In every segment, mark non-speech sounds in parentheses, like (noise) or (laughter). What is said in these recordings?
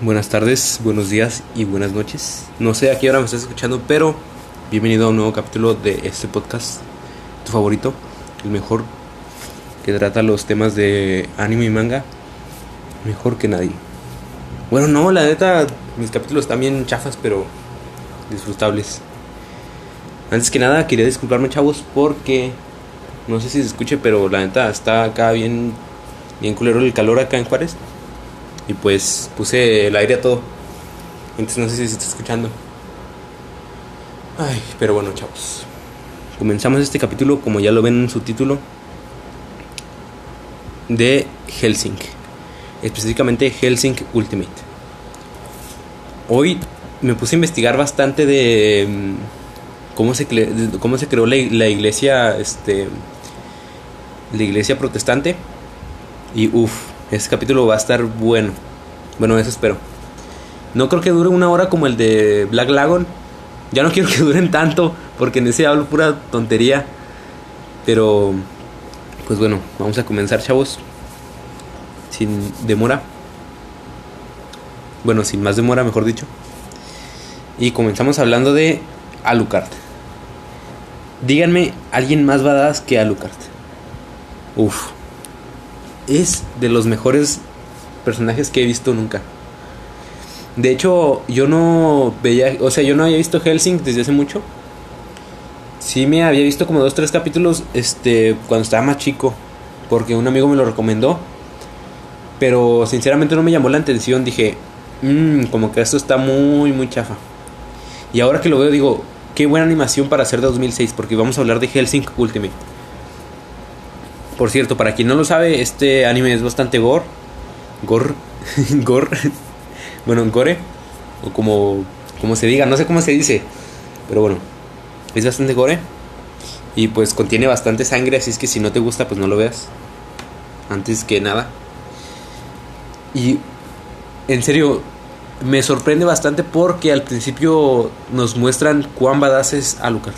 Buenas tardes, buenos días y buenas noches. No sé a qué hora me estás escuchando, pero bienvenido a un nuevo capítulo de este podcast, tu favorito, el mejor, que trata los temas de anime y manga mejor que nadie. Bueno, no, la neta, mis capítulos bien chafas, pero disfrutables. Antes que nada, quería disculparme, chavos, porque no sé si se escuche, pero la neta está acá bien, bien culero el calor acá en Juárez. Y pues puse el aire a todo. Entonces no sé si se está escuchando. Ay, pero bueno, chavos. Comenzamos este capítulo, como ya lo ven en su título, de Helsing. Específicamente Helsing Ultimate. Hoy me puse a investigar bastante de mm, cómo se, cómo se creó la, la iglesia, este, la iglesia protestante. Y uff, este capítulo va a estar bueno. Bueno, eso espero. No creo que dure una hora como el de Black Lagoon. Ya no quiero que duren tanto, porque en ese hablo pura tontería. Pero, pues bueno, vamos a comenzar, chavos. Sin demora. Bueno, sin más demora, mejor dicho. Y comenzamos hablando de Alucard. Díganme, ¿alguien más badass que Alucard? Uf es de los mejores personajes que he visto nunca. De hecho, yo no veía, o sea, yo no había visto Helsing desde hace mucho. Sí me había visto como dos, tres capítulos, este, cuando estaba más chico, porque un amigo me lo recomendó. Pero sinceramente no me llamó la atención, dije, mmm, como que esto está muy, muy chafa. Y ahora que lo veo digo, qué buena animación para hacer de 2006, porque vamos a hablar de Helsing Ultimate. Por cierto, para quien no lo sabe, este anime es bastante gore. Gore. (laughs) gore. bueno, gore. O como, como se diga, no sé cómo se dice. Pero bueno, es bastante gore. Y pues contiene bastante sangre, así es que si no te gusta, pues no lo veas. Antes que nada. Y en serio, me sorprende bastante porque al principio nos muestran cuán badass es Alucard.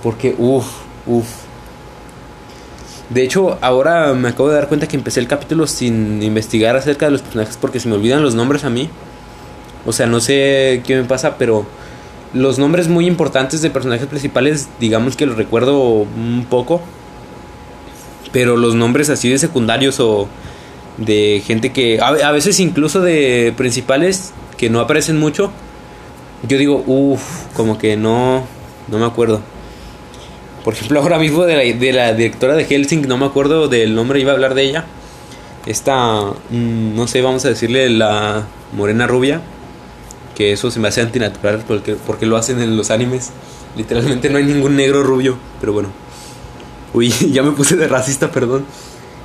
Porque, uff, uff de hecho, ahora me acabo de dar cuenta que empecé el capítulo sin investigar acerca de los personajes porque se me olvidan los nombres a mí. O sea, no sé qué me pasa, pero los nombres muy importantes de personajes principales, digamos que los recuerdo un poco. Pero los nombres así de secundarios o de gente que... A, veces incluso de principales que no aparecen mucho. Yo digo, uff, como que no... No me acuerdo. Por ejemplo, (laughs) ahora mismo de la, de la directora de Helsing, no me acuerdo del nombre, iba a hablar de ella. Esta, mm, no sé, vamos a decirle la morena rubia. Que eso se me hace antinatural porque, porque lo hacen en los animes. Literalmente no hay ningún negro rubio, pero bueno. Uy, (laughs) ya me puse de racista, perdón.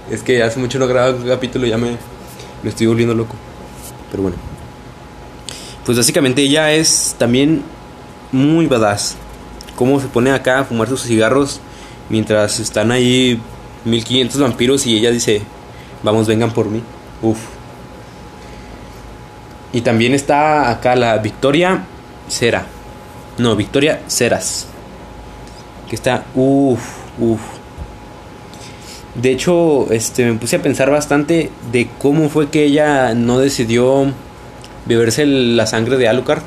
Es que hace mucho no grababa un capítulo ya me, me estoy volviendo loco. Pero bueno. Pues básicamente ella es también muy badass cómo se pone acá a fumar sus cigarros mientras están ahí 1500 vampiros y ella dice, vamos, vengan por mí. Uf. Y también está acá la Victoria Cera. No, Victoria Ceras. Que está, uf, uf. De hecho, este, me puse a pensar bastante de cómo fue que ella no decidió beberse la sangre de Alucard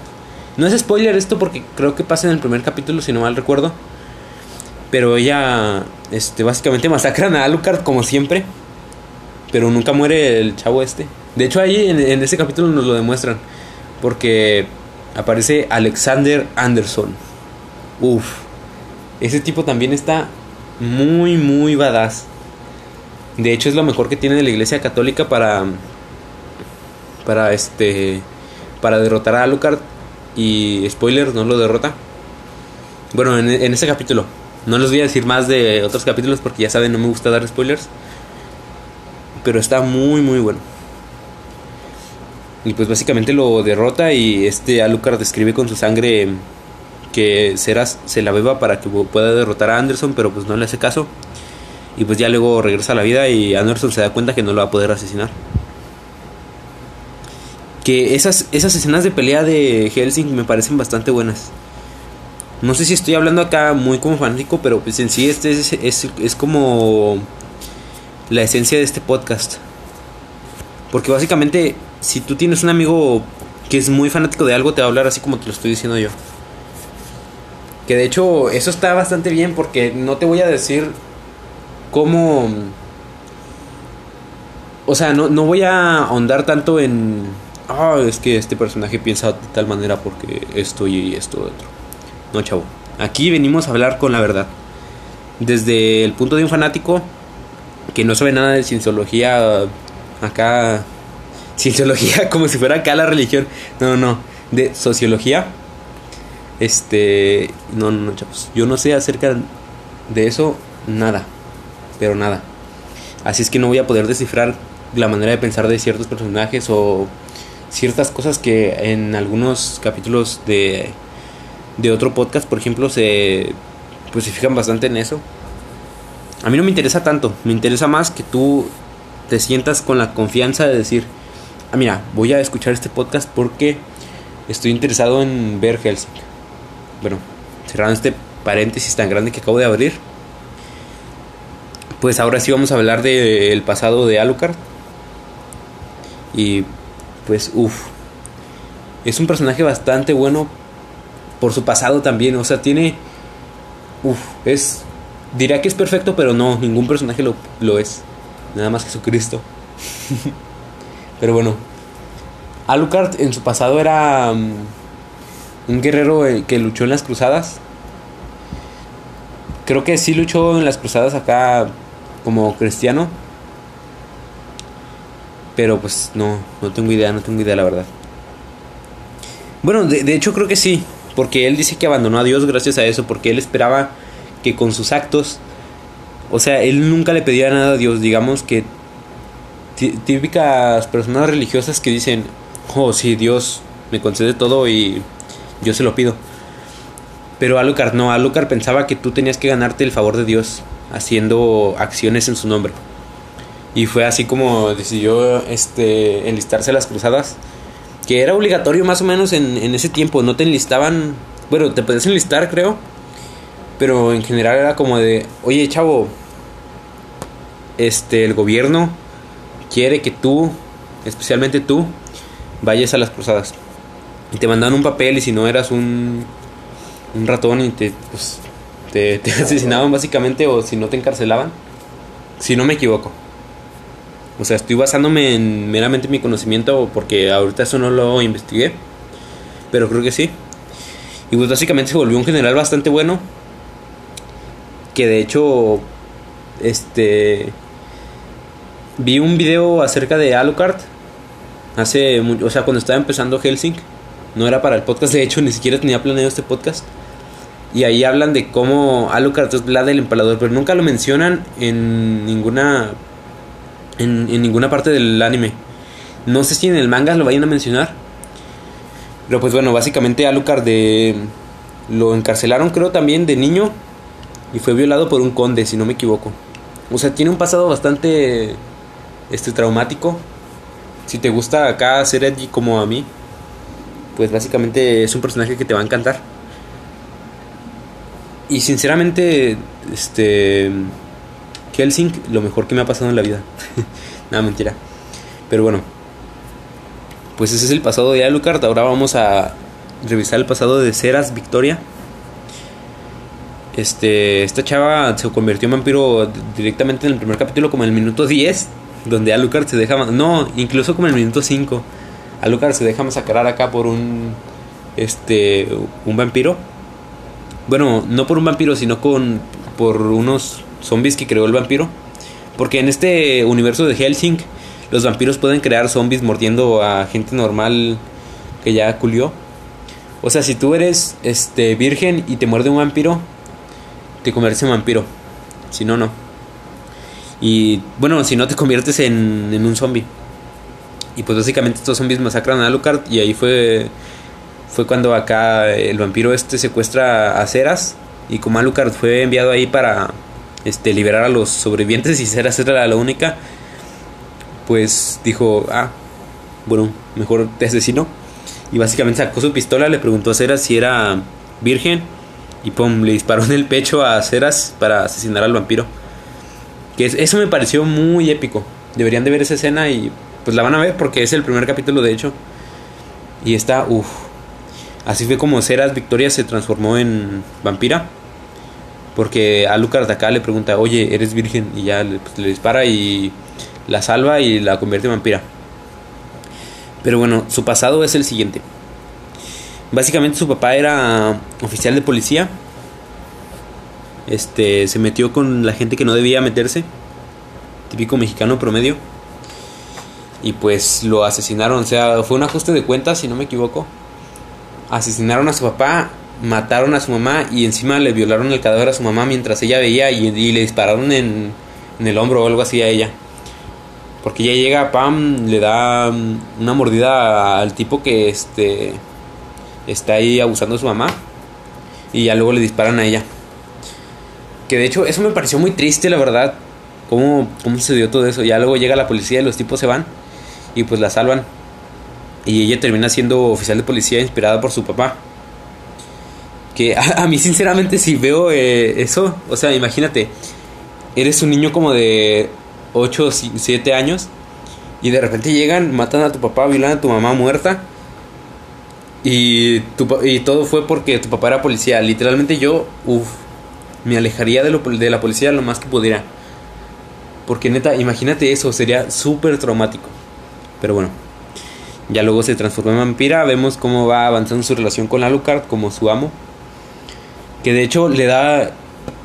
no es spoiler esto porque creo que pasa en el primer capítulo, si no mal recuerdo. Pero ella, este, básicamente masacran a Alucard como siempre. Pero nunca muere el chavo este. De hecho, ahí en, en ese capítulo nos lo demuestran. Porque aparece Alexander Anderson. Uf. Ese tipo también está muy, muy badass. De hecho, es lo mejor que tiene de la iglesia católica para. Para este. Para derrotar a Alucard y spoiler, no lo derrota. Bueno, en, en este capítulo. No les voy a decir más de otros capítulos porque ya saben, no me gusta dar spoilers. Pero está muy, muy bueno. Y pues básicamente lo derrota y este Alucard describe con su sangre que Ceras se la beba para que pueda derrotar a Anderson, pero pues no le hace caso. Y pues ya luego regresa a la vida y Anderson se da cuenta que no lo va a poder asesinar que esas, esas escenas de pelea de Helsing me parecen bastante buenas. No sé si estoy hablando acá muy como fanático, pero pues en sí este es, es, como la esencia de este podcast. Porque básicamente si tú tienes un amigo que es muy fanático de algo, te va a hablar así como te lo estoy diciendo yo. Que de hecho eso está bastante bien porque no te voy a decir cómo... O sea, no, no voy a ahondar tanto en... Ah, es que este personaje piensa de tal manera porque esto y esto otro. No, chavo. Aquí venimos a hablar con la verdad. Desde el punto de un fanático que no sabe nada de cienciología acá (laughs) cienciología (laughs) como si fuera acá la religión. No, no, no. De sociología. Este. No, no, no, chavos. Yo no sé acerca de eso nada. Pero nada. Así es que no voy a poder descifrar la manera de pensar de ciertos personajes o ciertas cosas que en algunos capítulos de, de otro podcast, por ejemplo, se, pues, se fijan bastante en eso. A mí no me interesa tanto. Me interesa más que tú te sientas con la confianza de decir, ah, mira, voy a escuchar este podcast porque estoy interesado en ver Helsinki. Bueno, cerrando este paréntesis tan grande que acabo de abrir, pues ahora sí vamos a hablar del pasado de Alucard. Y pues, uff, es un personaje bastante bueno por su pasado también. O sea, tiene, uff, es, diría que es perfecto, pero no, ningún personaje lo, lo es. Nada más Jesucristo. (laughs) Pero bueno, Alucard en su pasado era um, un guerrero eh, que luchó en las cruzadas. Creo que sí luchó en las cruzadas acá como cristiano. Pero pues no, no tengo idea, no tengo idea la verdad. Bueno, de, de hecho creo que sí, porque él dice que abandonó a Dios gracias a eso, porque él esperaba que con sus actos, o sea, él nunca le pedía nada a Dios, digamos que típicas personas religiosas que dicen, oh sí, Dios me concede todo y yo se lo pido. Pero Alucard no, Alucard pensaba que tú tenías que ganarte el favor de Dios haciendo acciones en su nombre. Y fue así como decidió este, enlistarse a las cruzadas, que era obligatorio más o menos en, en ese tiempo, no te enlistaban, bueno, te podías enlistar creo, pero en general era como de, oye chavo, este, el gobierno quiere que tú, especialmente tú, vayas a las cruzadas. Y te mandaban un papel y si no eras un, un ratón y te, pues, te, te (laughs) asesinaban básicamente o si no te encarcelaban. Si no me equivoco. O sea, estoy basándome en meramente mi conocimiento porque ahorita eso no lo investigué. Pero creo que sí. Y pues básicamente se volvió un general bastante bueno. Que de hecho, este, Vi un video acerca de Alucard. Hace, o sea, cuando estaba empezando Helsing. No era para el podcast, de hecho, (laughs) ni siquiera tenía planeado este podcast. Y ahí hablan de cómo Alucard es la del empalador, pero nunca lo mencionan en ninguna. En, en ninguna parte del anime. No sé si en el manga lo vayan a mencionar. Pero pues bueno, básicamente Alucard de, lo encarcelaron creo también de niño. Y fue violado por un conde, si no me equivoco. O sea, tiene un pasado bastante este traumático. Si te gusta acá ser edgy como a mí, pues básicamente es un personaje que te va a encantar. Y sinceramente, este Helsing, lo mejor que me ha pasado en la vida. (laughs) Nada, mentira. Pero bueno, pues ese es el pasado de Alucard. Ahora vamos a revisar el pasado de Ceras Victoria. Este, esta chava se convirtió en vampiro directamente en el primer capítulo, como en el minuto 10 donde Alucard se deja no incluso como en el minuto 5 Alucard se deja masacrar acá por un este un vampiro bueno no por un vampiro sino con por unos zombies que creó el vampiro. Porque en este universo de Helsing los vampiros pueden crear zombies mordiendo a gente normal que ya culió. O sea si tú eres este virgen y te muerde un vampiro te conviertes en vampiro. Si no no. Y bueno, si no te conviertes en, en un zombie. Y pues básicamente estos zombies masacran a Alucard y ahí fue fue cuando acá el vampiro este secuestra a Ceras y como Alucard fue enviado ahí para este liberar a los sobrevivientes (laughs) y Ceras era la única, pues dijo, "Ah, bueno, mejor te asesino." Y básicamente sacó su pistola, le preguntó a Ceras si era virgen y pum, le disparó en el pecho a Ceras para asesinar al vampiro. Que eso me pareció muy épico. Deberían de ver esa escena y pues la van a ver porque es el primer capítulo de hecho. Y está, uff. Así fue como Ceras Victoria se transformó en vampira. Porque a Lucas de acá le pregunta, oye, ¿eres virgen? Y ya pues, le dispara y la salva y la convierte en vampira. Pero bueno, su pasado es el siguiente. Básicamente su papá era oficial de policía. Este se metió con la gente que no debía meterse. Típico mexicano promedio. Y pues lo asesinaron. O sea, fue un ajuste de cuentas, si no me equivoco. Asesinaron a su papá, mataron a su mamá y encima le violaron el cadáver a su mamá mientras ella veía y, le dispararon en, en el hombro o algo así a ella. Porque ella llega, pam, le da una mordida al tipo que este está ahí abusando de su mamá. Y ya luego le disparan a ella. Que de hecho eso me pareció muy triste, la verdad. ¿Cómo, cómo se dio todo eso? Ya luego llega la policía y los tipos se van. Y pues la salvan. Y ella termina siendo oficial de policía inspirada por su papá. Que a, mí sinceramente si veo eh, eso, o sea, imagínate, eres un niño como de 8 o 7 años y de repente llegan, matan a tu papá, violan a tu mamá muerta y, y todo fue porque tu papá era policía. Literalmente yo, uff, me alejaría de, lo, de la policía lo más que pudiera. Porque neta, imagínate eso, sería súper traumático. Pero bueno, ya luego se transformó en vampira. Vemos cómo va avanzando su relación con Alucard como su amo. Que de hecho le da...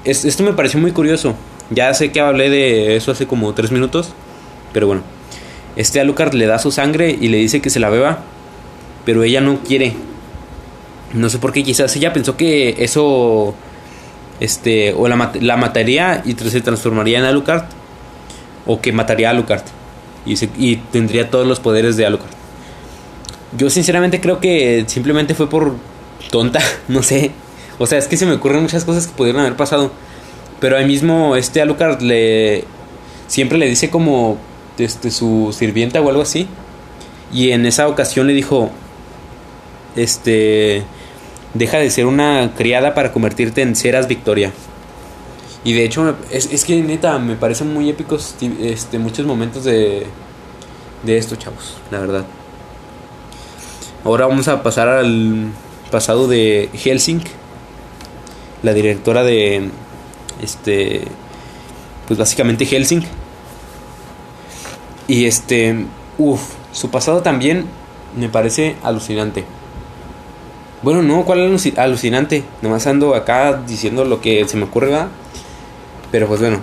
esto me pareció muy curioso. Ya sé que hablé de eso hace como tres minutos, pero bueno. Este Alucard le da su sangre y le dice que se la beba, pero ella no quiere. No sé por qué, quizás ella pensó que eso, este, o la, la mataría y se transformaría en Alucard, o que mataría a Alucard y, y tendría todos los poderes de Alucard. Yo sinceramente creo que simplemente fue por tonta, (laughs) no sé. O sea, es que se me ocurren muchas cosas que pudieron haber pasado. Pero ahí mismo este Alucard le siempre le dice como este su sirvienta o algo así. Y en esa ocasión le dijo este deja de ser una criada para convertirte en Ceras Victoria. Y de hecho es, es que neta me parecen muy épicos este muchos momentos de de esto, chavos, la verdad. Ahora vamos a pasar al pasado de Helsing, la directora de este, pues básicamente Helsing. Y este, uff, su pasado también me parece alucinante. Bueno, no, ¿cuál es alucinante? Nomás ando acá diciendo lo que se me ocurre, ¿verdad? Pero pues bueno,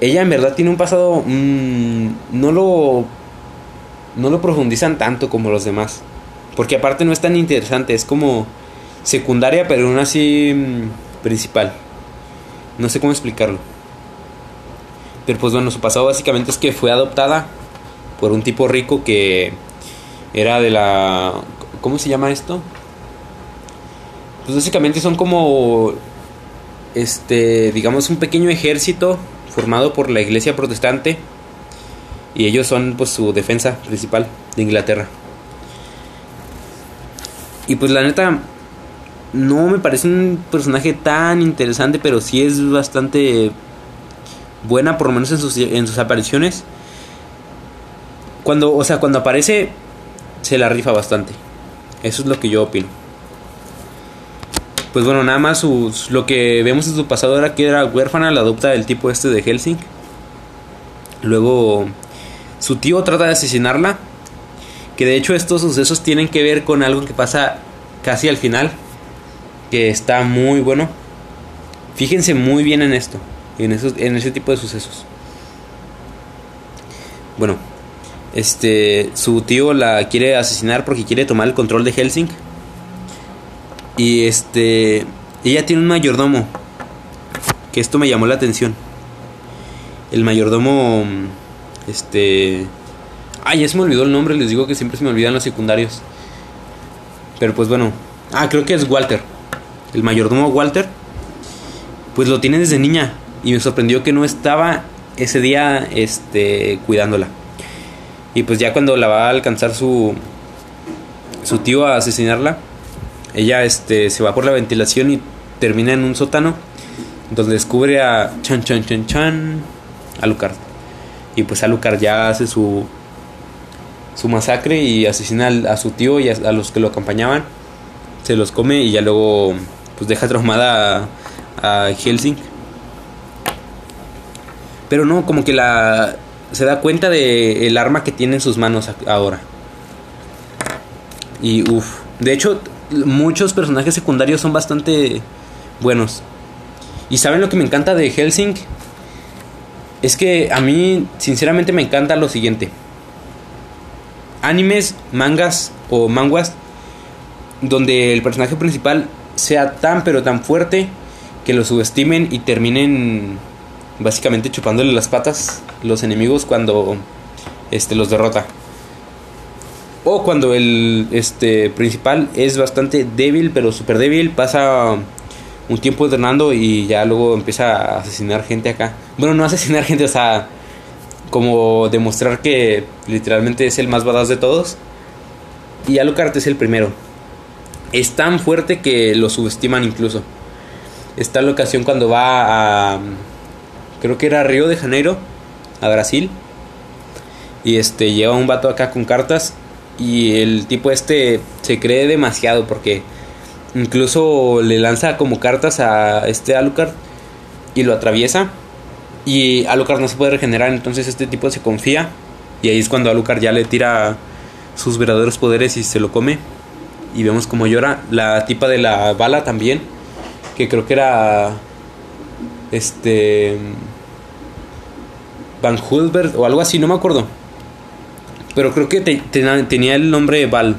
ella en verdad tiene un pasado, mmm, no lo, no lo profundizan tanto como los demás. Porque aparte no es tan interesante, es como secundaria, pero aún así mm, principal. No sé cómo explicarlo. Pero pues bueno, su pasado básicamente es que fue adoptada por un tipo rico que era de la... ¿Cómo se llama esto? Pues básicamente son como... Este, digamos, un pequeño ejército formado por la iglesia protestante. Y ellos son pues su defensa principal de Inglaterra. Y pues la neta, no me parece un personaje tan interesante, pero sí es bastante buena, por lo menos en sus, sus apariciones. Cuando, o sea, cuando aparece, se la rifa bastante. Eso es lo que yo opino. Pues bueno, nada más lo que vemos en su pasado era que era huérfana, la adopta del tipo este de Helsing. Luego, su tío trata de asesinarla. Que de hecho estos sucesos tienen que ver con algo que pasa casi al final que está muy bueno. Fíjense muy bien en esto, en, esos, en ese tipo de sucesos. Bueno, este, su tío la quiere asesinar porque quiere tomar el control de Helsing. Y este, ella tiene un mayordomo, que esto me llamó la atención. El mayordomo, este, ay, ya se me olvidó el nombre, les digo que siempre se me olvidan los secundarios. Pero pues bueno, ah, creo que es Walter el mayordomo Walter, pues lo tiene desde niña y me sorprendió que no estaba ese día este cuidándola. Y pues ya cuando la va a alcanzar su su tío a asesinarla, ella este se va por la ventilación y termina en un sótano donde descubre a Chan Chan Chan Chan Alucard. Y pues Alucard ya hace su su masacre y asesina a su tío y a, los que lo acompañaban. Se los come y ya luego pues deja traumada a, a Helsing. Pero no, como que la se da cuenta de el arma que tiene en sus manos ahora. Y uff, de hecho muchos personajes secundarios son bastante buenos. Y saben lo que me encanta de Helsing? Es que a mí sinceramente me encanta lo siguiente. Animes, mangas o manguas donde el personaje principal sea tan pero tan fuerte que lo subestimen y terminen básicamente chupándole las patas los enemigos cuando este los derrota. O cuando el este principal es bastante débil, pero súper débil, pasa un tiempo entrenando y ya luego empieza a asesinar gente acá. Bueno, no asesinar (laughs) gente, o sea, como demostrar que literalmente es el más badass de todos. Y Alucard es el primero. Es tan fuerte que lo subestiman incluso. Está la ocasión cuando va a creo que era Río de Janeiro, a Brasil. Y este lleva un vato acá con cartas y el tipo este se cree demasiado porque incluso le lanza como cartas a este Alucard y lo atraviesa y Alucard no se puede regenerar, entonces este tipo se confía y ahí es cuando Alucard ya le tira sus verdaderos poderes y se lo come y vemos como llora la tipa de la bala también, que creo que era este Van Hulbert o algo así, no me acuerdo. Pero creo que tenía el nombre Val,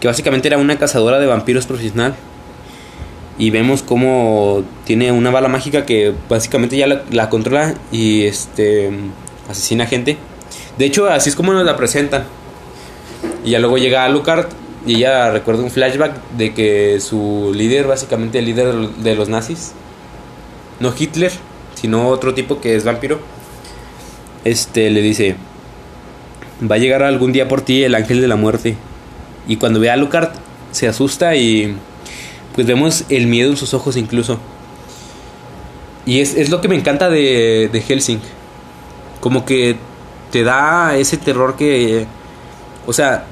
que básicamente era una cazadora de vampiros profesional. Y vemos cómo tiene una bala mágica que básicamente ya la, controla y este asesina gente. De hecho, así es como nos la presentan. Y ya luego llega Alucard y ella recuerda un flashback de que su líder, básicamente el líder de los nazis, no Hitler, sino otro tipo que es vampiro, este le dice, va a llegar algún día por ti el ángel de la muerte. Y cuando ve a Alucard se asusta y pues vemos el miedo en sus ojos incluso. Y es, lo que me encanta de, de Helsing. Como que te da ese terror que... O sea,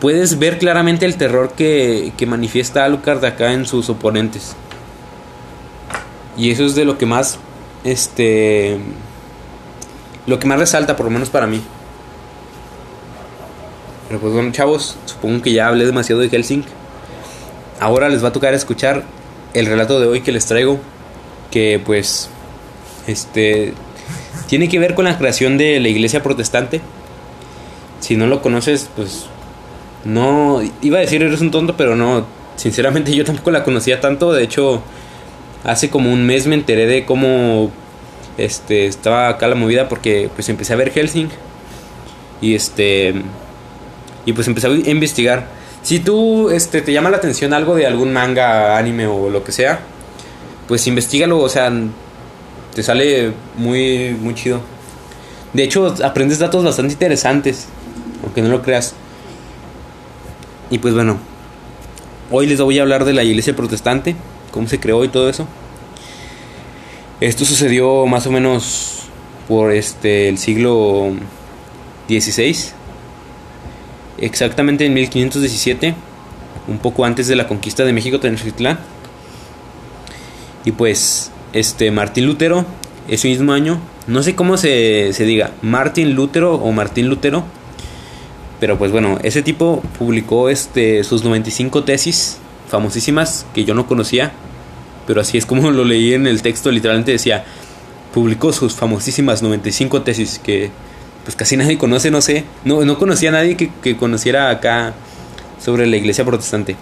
puedes ver claramente el terror que, que manifiesta Alucard acá en sus oponentes. Y eso es de lo que más, este, lo que más resalta, por lo menos para mí. Pero pues bueno, chavos, supongo que ya hablé demasiado de Helsing. Ahora les va a tocar escuchar el relato de hoy que les traigo, que pues, este, tiene que ver con la creación de la iglesia protestante. Si no lo conoces, pues, no, iba a decir eres un tonto, pero no, sinceramente yo tampoco la conocía tanto, de hecho hace como un mes me enteré de cómo este estaba acá la movida porque pues empecé a ver Helsing y este y pues empecé a investigar. Si tú este te llama la atención algo de algún manga, anime o lo que sea, pues investigalo, o sea, te sale muy muy chido. De hecho, aprendes datos bastante interesantes, aunque no lo creas. Y pues bueno, hoy les voy a hablar de la iglesia protestante cómo se creó y todo eso. Esto sucedió más o menos por este el siglo XVI, exactamente en 1517, un poco antes de la conquista de México Tenochtitlán. Y pues este Martín Lutero ese mismo año, no sé cómo se, se diga, Martín Lutero o Martín Lutero, pero pues bueno, ese tipo publicó este sus 95 tesis famosísimas que yo no conocía pero así es como (laughs) lo leí en el texto, literalmente decía, publicó sus famosísimas 95 tesis que pues casi nadie conoce, no sé, no, no conocía a nadie que, que conociera acá sobre la iglesia protestante.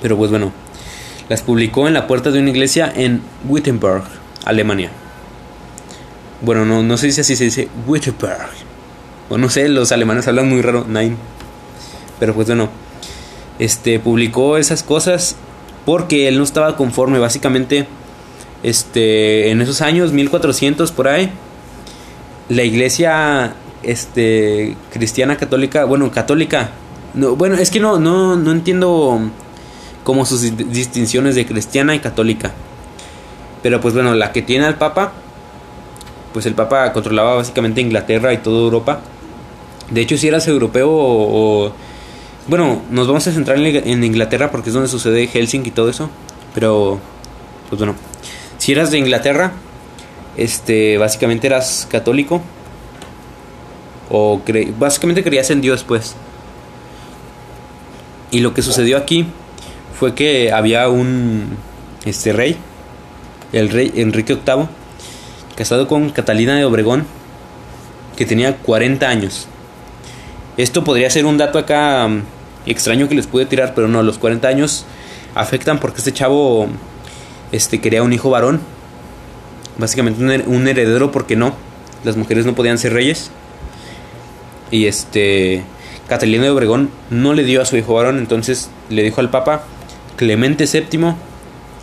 Pero pues bueno, las publicó en la puerta de una iglesia en Wittenberg, Alemania. Bueno, no, no sé si así se dice Wittenberg. O no sé, los alemanes hablan muy raro, nine. Pero pues bueno, este publicó esas cosas porque él no estaba conforme básicamente este en esos años 1400 por ahí la iglesia este cristiana católica bueno católica no bueno es que no no no entiendo como sus distinciones de cristiana y católica pero pues bueno la que tiene al papa pues el papa controlaba básicamente Inglaterra y toda Europa De hecho, si eras europeo o, bueno, nos vamos a centrar en Inglaterra porque es donde sucede Helsinki y todo eso. Pero, pues bueno, si eras de Inglaterra, este, básicamente eras católico. O básicamente creías en Dios, pues. Y lo que sucedió aquí fue que había un este rey, el rey Enrique VIII, casado con Catalina de Obregón, que tenía 40 años. Esto podría ser un dato acá mm, extraño que les pude tirar, pero no, los 40 años afectan porque este chavo este, quería un hijo varón. Básicamente un, heredero porque no. Las mujeres no podían ser reyes. Y este Catalina de Obregón no le dio a su hijo varón, entonces le dijo al Papa Clemente VII,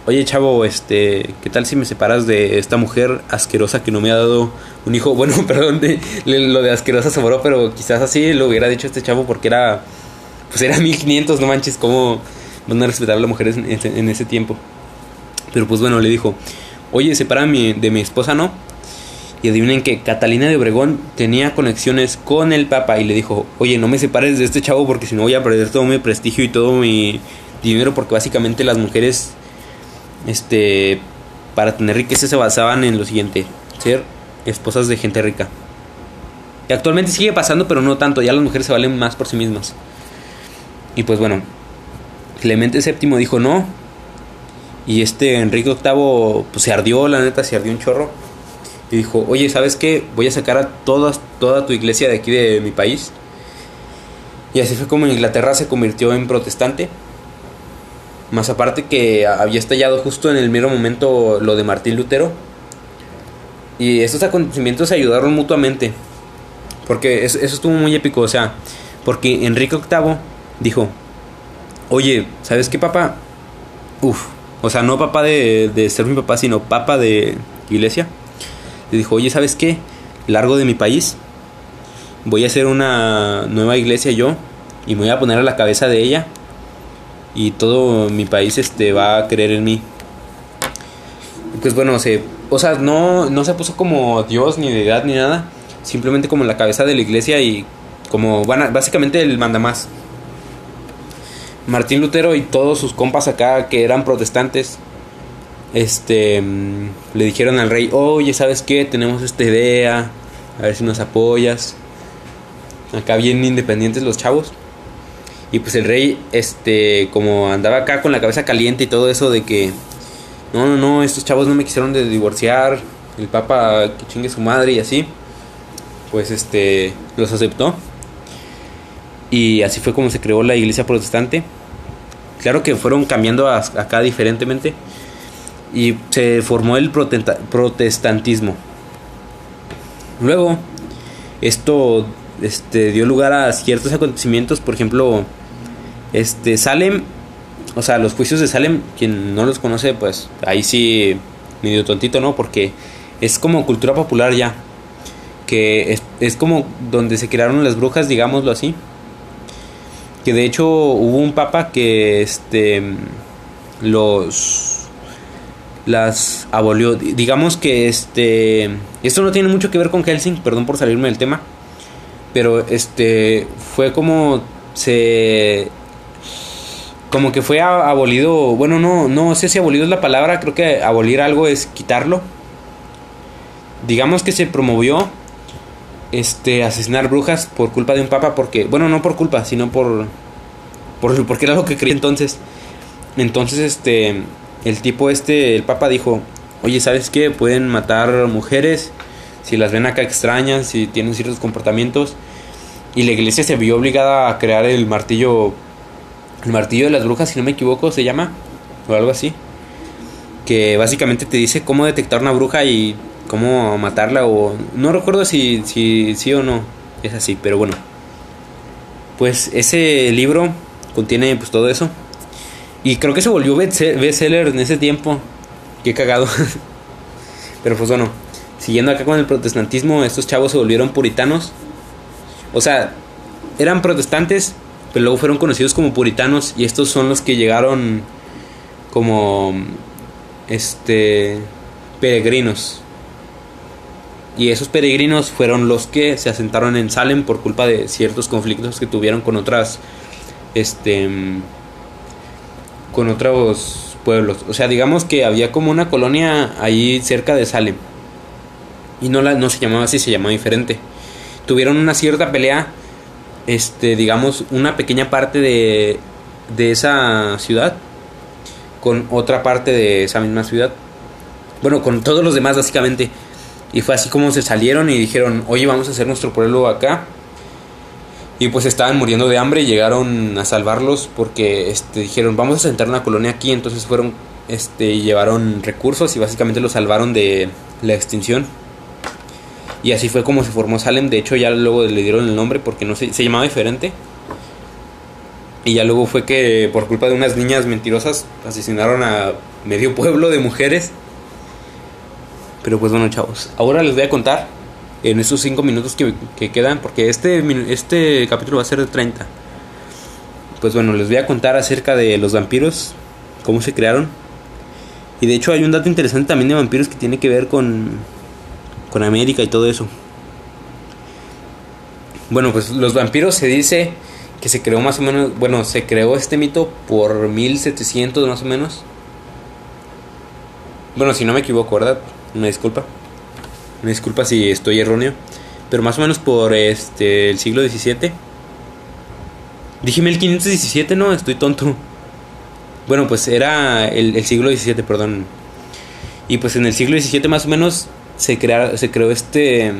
oye chavo, este, ¿qué tal si me separas de esta mujer asquerosa que no me ha dado un hijo? (laughs) Bueno, perdón, lo de asquerosa se moró, pero quizás así lo hubiera dicho este chavo porque era, pues era (laughs) 1500, no manches, ¿cómo van a respetar a las mujeres en ese tiempo? Pero pues bueno, le dijo, oye, sepárame de mi esposa, ¿no? Y adivinen que Catalina de Obregón tenía conexiones con el Papa y le dijo, oye, no me separes de este chavo porque si no voy a perder todo mi prestigio y todo mi dinero porque básicamente las mujeres, este, para tener riqueza se basaban en lo siguiente, ser esposas de gente rica. Y actualmente sigue pasando, pero no tanto, ya las mujeres se valen más por sí mismas. Y pues bueno, Clemente VII dijo no, y este Enrique VIII pues se ardió, la neta, se ardió un chorro. Y dijo, oye, ¿sabes qué? Voy a sacar a todas, toda tu iglesia de aquí de mi país. Y así fue como Inglaterra se convirtió en protestante. Más aparte que había estallado justo en el mero momento lo de Martín Lutero. Y estos acontecimientos se ayudaron mutuamente. Porque eso, estuvo muy épico. O sea, porque Enrique VIII dijo, oye, ¿sabes qué, papá? Uf, o sea, no papá de, ser mi papá, sino papa de iglesia. Le dijo, oye, ¿sabes qué? Largo de mi país. Voy a hacer una nueva iglesia yo. Y me voy a poner a la cabeza de ella. Y todo mi país este, va a creer en mí. Pues bueno, se, o sea, no, no se puso como Dios ni deidad ni nada. Simplemente como la cabeza de la iglesia y como bueno, básicamente el manda más. Martín Lutero y todos sus compas acá que eran protestantes, este, mm, le dijeron al rey, oye, ¿sabes qué? Tenemos esta idea, a ver si nos apoyas. Acá bien independientes los chavos. Y pues el rey, este, como andaba acá con la cabeza caliente y todo eso de que, no, no, no, estos chavos no me quisieron de divorciar, el papa que chingue su madre y así, pues este, los aceptó. Y así fue como se creó la iglesia protestante. Claro que fueron cambiando acá diferentemente y se formó el protestantismo. Luego, esto este, dio lugar a ciertos acontecimientos, por ejemplo, este, Salem, o sea, los juicios de Salem, quien no los conoce, pues ahí sí, medio tontito, ¿no? Porque es como cultura popular ya, que es, es como donde se crearon las brujas, digámoslo así que de hecho hubo un papa que este los las abolió digamos que este esto no tiene mucho que ver con Helsing perdón por salirme del tema pero este fue como se como que fue abolido bueno no no sé si abolido es la palabra creo que abolir algo es quitarlo. Digamos que se promovió este asesinar brujas por culpa de un papa porque bueno no por culpa sino por por porque era lo que creía entonces. Entonces este el tipo este el papa dijo oye sabes qué pueden matar mujeres si las ven acá extrañas si tienen ciertos comportamientos y la iglesia se vio obligada a crear el martillo el martillo de las brujas si no me equivoco se llama o algo así que básicamente te dice cómo detectar una bruja y cómo matarla o no recuerdo si si sí o no es así, pero bueno. Pues ese libro contiene pues todo eso. Y creo que se volvió bestseller en ese tiempo. Qué cagado. (laughs) pero pues bueno, siguiendo acá con el protestantismo, estos chavos se volvieron puritanos. O sea, eran protestantes, pero luego fueron conocidos como puritanos y estos son los que llegaron como este peregrinos Y esos peregrinos fueron los que se asentaron en Salem por culpa de ciertos conflictos que tuvieron con otras, este, con otros pueblos. O sea, digamos que había como una colonia ahí cerca de Salem. Y no, la, no se llamaba así, se llamaba diferente. Tuvieron una cierta pelea, este, digamos, una pequeña parte de, de esa ciudad con otra parte de esa misma ciudad. Bueno, con todos los demás básicamente. Y fue así como se salieron y dijeron, oye, vamos a hacer nuestro pueblo acá. Y pues estaban muriendo de hambre y llegaron a salvarlos porque este, dijeron, vamos a sentar una colonia aquí. Entonces fueron este, y llevaron recursos y básicamente los salvaron de la extinción. Y así fue como se formó Salem. De hecho, ya luego le dieron el nombre porque no se, se llamaba diferente. Y ya luego fue que por culpa de unas niñas mentirosas asesinaron a medio pueblo de mujeres. Pero pues bueno, chavos. Ahora les voy a contar en esos 5 minutos que, que, quedan, porque este, este capítulo va a ser de 30. Pues bueno, les voy a contar acerca de los vampiros, cómo se crearon. Y de hecho hay un dato interesante también de vampiros que tiene que ver con, con América y todo eso. Bueno, pues los vampiros se dice que se creó más o menos, bueno, se creó este mito por 1700 más o menos. Bueno, si no me equivoco, ¿verdad? Una disculpa. Una disculpa si estoy erróneo. Pero más o menos por este el siglo XVII. Dije 1517, no, estoy tonto. Bueno, pues era el, el siglo XVII, perdón. Y pues en el siglo XVII más o menos se, se creó este,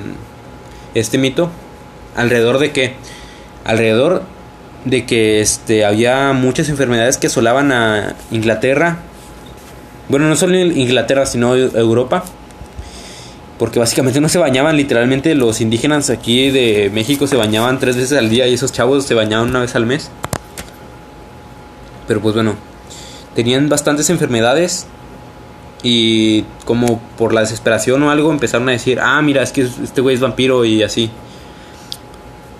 este mito. Alrededor de que... Alrededor de que este, había muchas enfermedades que asolaban a Inglaterra. Bueno, no solo Inglaterra, sino Europa. Porque básicamente (laughs) no se bañaban, literalmente los indígenas aquí de México se bañaban tres veces al día y esos chavos se bañaban una vez al mes. Pero pues bueno, tenían bastantes enfermedades y como por la desesperación o algo empezaron a decir, ah, mira, es que este güey es vampiro y así.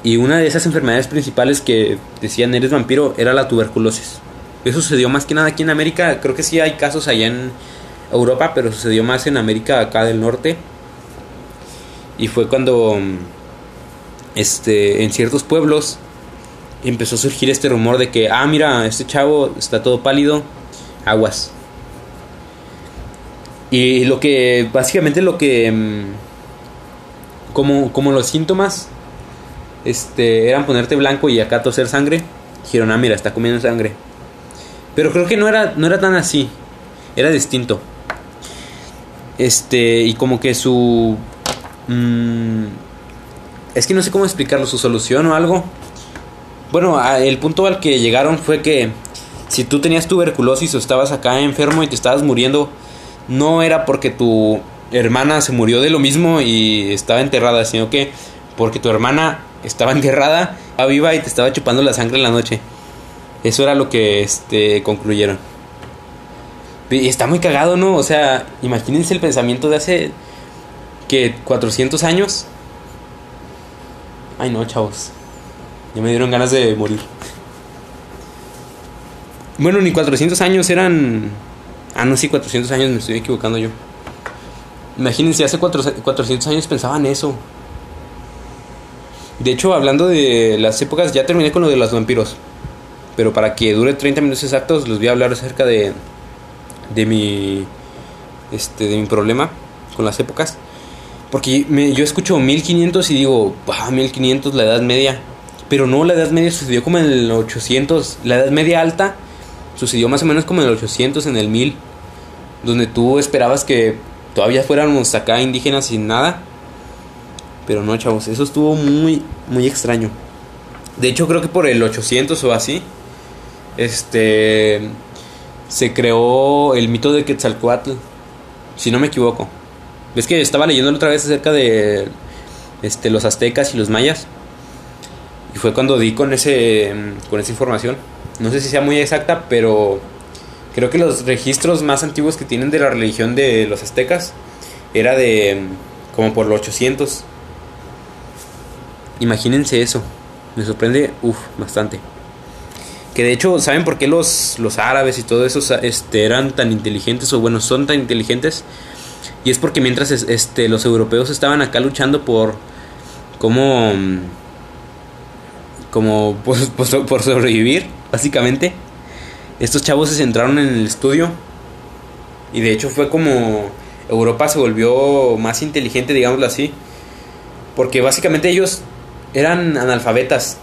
Y una de esas enfermedades principales que decían eres vampiro era la tuberculosis. Eso sucedió más que nada aquí en América. Creo que sí hay casos allá en Europa, pero sucedió más en América acá del norte. Y fue cuando este en ciertos pueblos empezó a surgir este rumor de que ah mira este chavo está todo pálido aguas y lo que básicamente lo que mm, como como los síntomas este, eran ponerte blanco y acá toser sangre. Dijeron, ah, mira, está comiendo sangre. Pero creo que no era, no era tan así. Era distinto. Este, y como que su... Mmm, es que no sé cómo explicarlo, su solución o algo. Bueno, el punto al que llegaron fue que si tú tenías tuberculosis o estabas acá enfermo y te estabas muriendo, no era porque tu hermana se murió de lo mismo y estaba enterrada, sino que porque tu hermana estaba (laughs) enterrada, estaba y te estaba chupando la sangre en la noche. Eso era lo que este, concluyeron. Y está muy cagado, ¿no? O sea, imagínense el pensamiento de hace que 400 años. Ay, no, chavos. Ya me dieron ganas de morir. Bueno, ni 400 años eran... Ah, no, sí, 400 años, me estoy equivocando yo. Imagínense, hace 400 años pensaban eso. De hecho, hablando de las épocas, ya terminé con lo de los vampiros. Pero para que dure 30 minutos exactos, les voy a hablar acerca de, de mi este de mi problema con las épocas. Porque me, yo escucho 1500 y digo, bah, 1500 la edad media. Pero no, la edad media sucedió como en el 800. La edad media alta sucedió más o menos como en el 800, en el 1000. Donde tú esperabas que todavía fuéramos acá indígenas sin nada. Pero no, chavos, eso estuvo muy, muy extraño. De hecho, creo que por el 800 o así, este, se creó el mito de Quetzalcoatl, si no me equivoco. Ves que estaba leyendo otra vez acerca de este, los aztecas y los mayas. Y fue cuando di con, ese, con esa información. No sé si sea muy exacta, pero creo que los registros más antiguos que tienen de la religión de los aztecas era de como por los 800 Imagínense eso. Me sorprende, uff, bastante. Que de hecho, ¿saben por qué los, los árabes y todo eso este, eran tan inteligentes? O bueno, son tan inteligentes. Y es porque mientras este, los europeos estaban acá luchando por cómo... Como (laughs) pues, pues, por sobrevivir, básicamente. Estos chavos se centraron en el estudio. Y de hecho fue como Europa se volvió más inteligente, digámoslo así. Porque básicamente ellos eran analfabetas.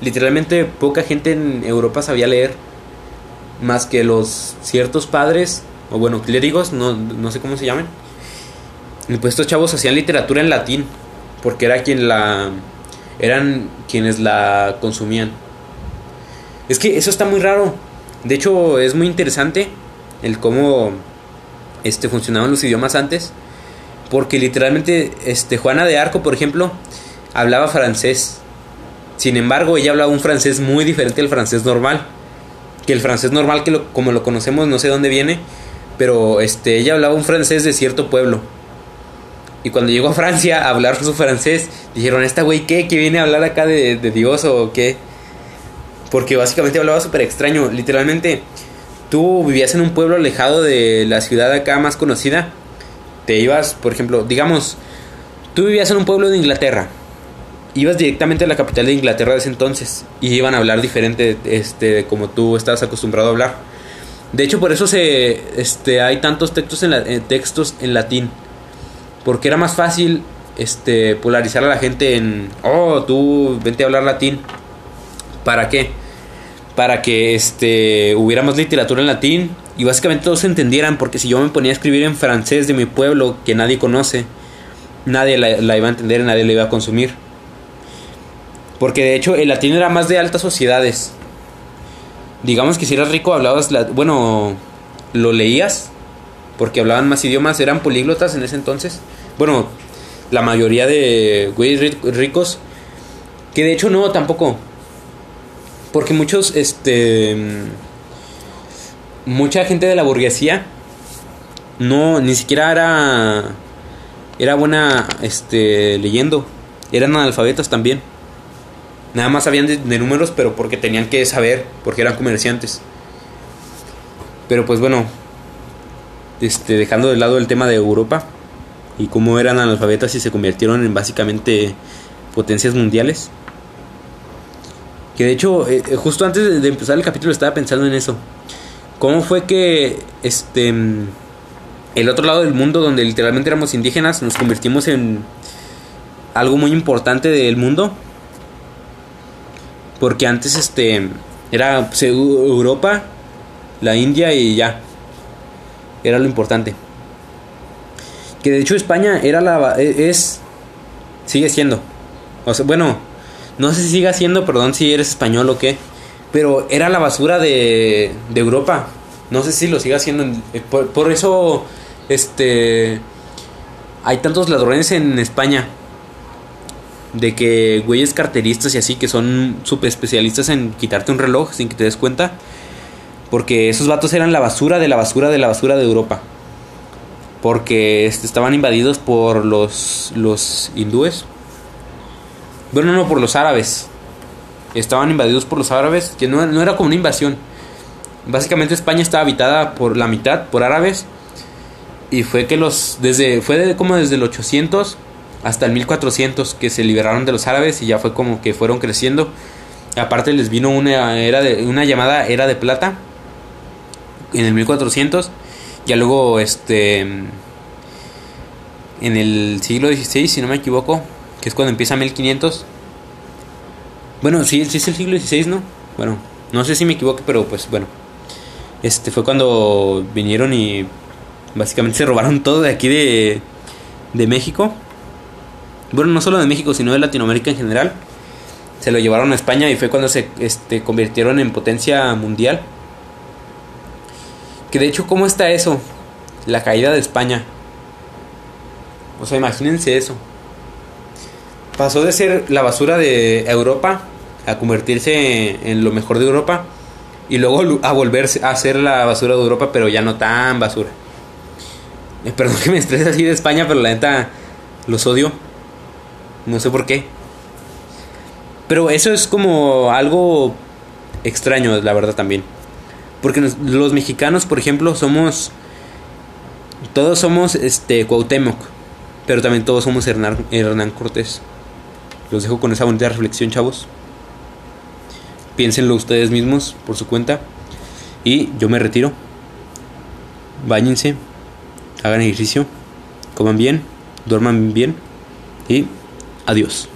Literalmente poca gente en Europa sabía leer. Más que los ciertos padres, o bueno, clérigos, no, no sé cómo se llaman. Y pues estos chavos hacían literatura en latín. Porque era quien la. eran quienes la consumían. Es que eso está muy raro. De hecho, es muy interesante el cómo este, funcionaban los idiomas antes. Porque literalmente, este, Juana de Arco, por ejemplo, hablaba francés. Sin embargo, ella hablaba un francés muy diferente al francés normal. Que el francés normal, que lo, como lo conocemos, no sé dónde viene. Pero este, ella hablaba un francés de cierto pueblo. Y cuando llegó a Francia a hablar su francés, dijeron, ¿esta güey qué? ¿Que viene a hablar acá de, de Dios o qué? Porque básicamente hablaba súper extraño. Literalmente, tú vivías en un pueblo alejado de la ciudad acá más conocida, te ibas, por ejemplo, digamos, tú vivías en un pueblo de Inglaterra, ibas directamente a la capital de Inglaterra de ese entonces y iban a hablar diferente este como tú estabas acostumbrado a hablar. De hecho, por eso se este hay tantos textos en, eh, textos en latín. Porque era más fácil este polarizar a la gente en, "Oh, tú vente a hablar latín." ¿Para qué? Para que este, hubiera más literatura en latín y básicamente todos se entendieran, porque si yo me ponía a escribir en francés de mi pueblo que nadie conoce, nadie la, iba a entender, nadie la iba a consumir. Porque de hecho el latín era más de altas sociedades. Digamos que si eras rico hablabas, bueno, lo leías, porque hablaban más idiomas, eran políglotas en ese entonces. Bueno, la mayoría de güeyes ricos, que de hecho no, tampoco porque muchos, este. Mucha gente de la burguesía no, ni siquiera era. Era buena, este. leyendo. Eran analfabetas también. Nada más sabían de, números, pero porque tenían que saber, porque eran comerciantes. Pero pues bueno, este, dejando de lado el tema de Europa y cómo eran analfabetas y se convirtieron en básicamente potencias mundiales. Que de hecho, eh, eh, justo antes de, empezar el capítulo estaba pensando en eso. ¿Cómo fue que este mm, el otro lado del mundo, donde literalmente éramos indígenas, nos convertimos en algo muy importante del mundo? Porque antes este era pues, Europa, la India y ya. Era lo importante. Que de hecho España era la e, es sigue siendo. O sea, bueno, no sé si siga siendo, perdón si eres español o qué. Pero era la basura de, de Europa. No sé si lo siga haciendo. Eh, por, eso, este. Hay tantos ladrones en España. De que güeyes carteristas y así que son súper especialistas en quitarte un reloj sin que te des cuenta. Porque esos vatos eran la basura de la basura de la basura de Europa. Porque este, estaban invadidos por los, los hindúes. Bueno, no, por los árabes. Estaban invadidos por los árabes, que no, no era como una invasión. Básicamente España estaba habitada por la mitad por árabes. Y fue que los. Desde, fue como desde el 800 hasta el 1400 que se liberaron de los árabes y ya fue como que fueron creciendo. Aparte les vino una, era de, una llamada era de plata en el 1400. Ya luego, este. En el siglo XVI, si no me equivoco, que es cuando empieza 1500. Bueno, sí, sí es el siglo XVI, ¿no? Bueno, no sé si me equivoco, pero pues bueno. Este fue cuando vinieron y básicamente se robaron todo de aquí de, de México. Bueno, no solo de México, sino de Latinoamérica en general. Se lo llevaron a España y fue cuando se este, convirtieron en potencia mundial. Que de hecho, ¿cómo está eso? La caída de España. O sea, imagínense eso pasó de ser la basura de Europa a convertirse en lo mejor de Europa y luego a volverse a ser la basura de Europa, pero ya no tan basura. Eh, perdón (laughs) que me estrese así de España, pero la neta los odio. No sé por qué. Pero eso es como algo extraño, la verdad también. Porque los mexicanos, por ejemplo, somos Todos somos este Cuauhtémoc, pero también todos somos Hernán, Hernán Cortés. Los dejo con esa bonita reflexión, chavos. Piénsenlo ustedes mismos por su cuenta. Y yo me retiro. Báñense, hagan ejercicio, coman bien, duerman bien y adiós.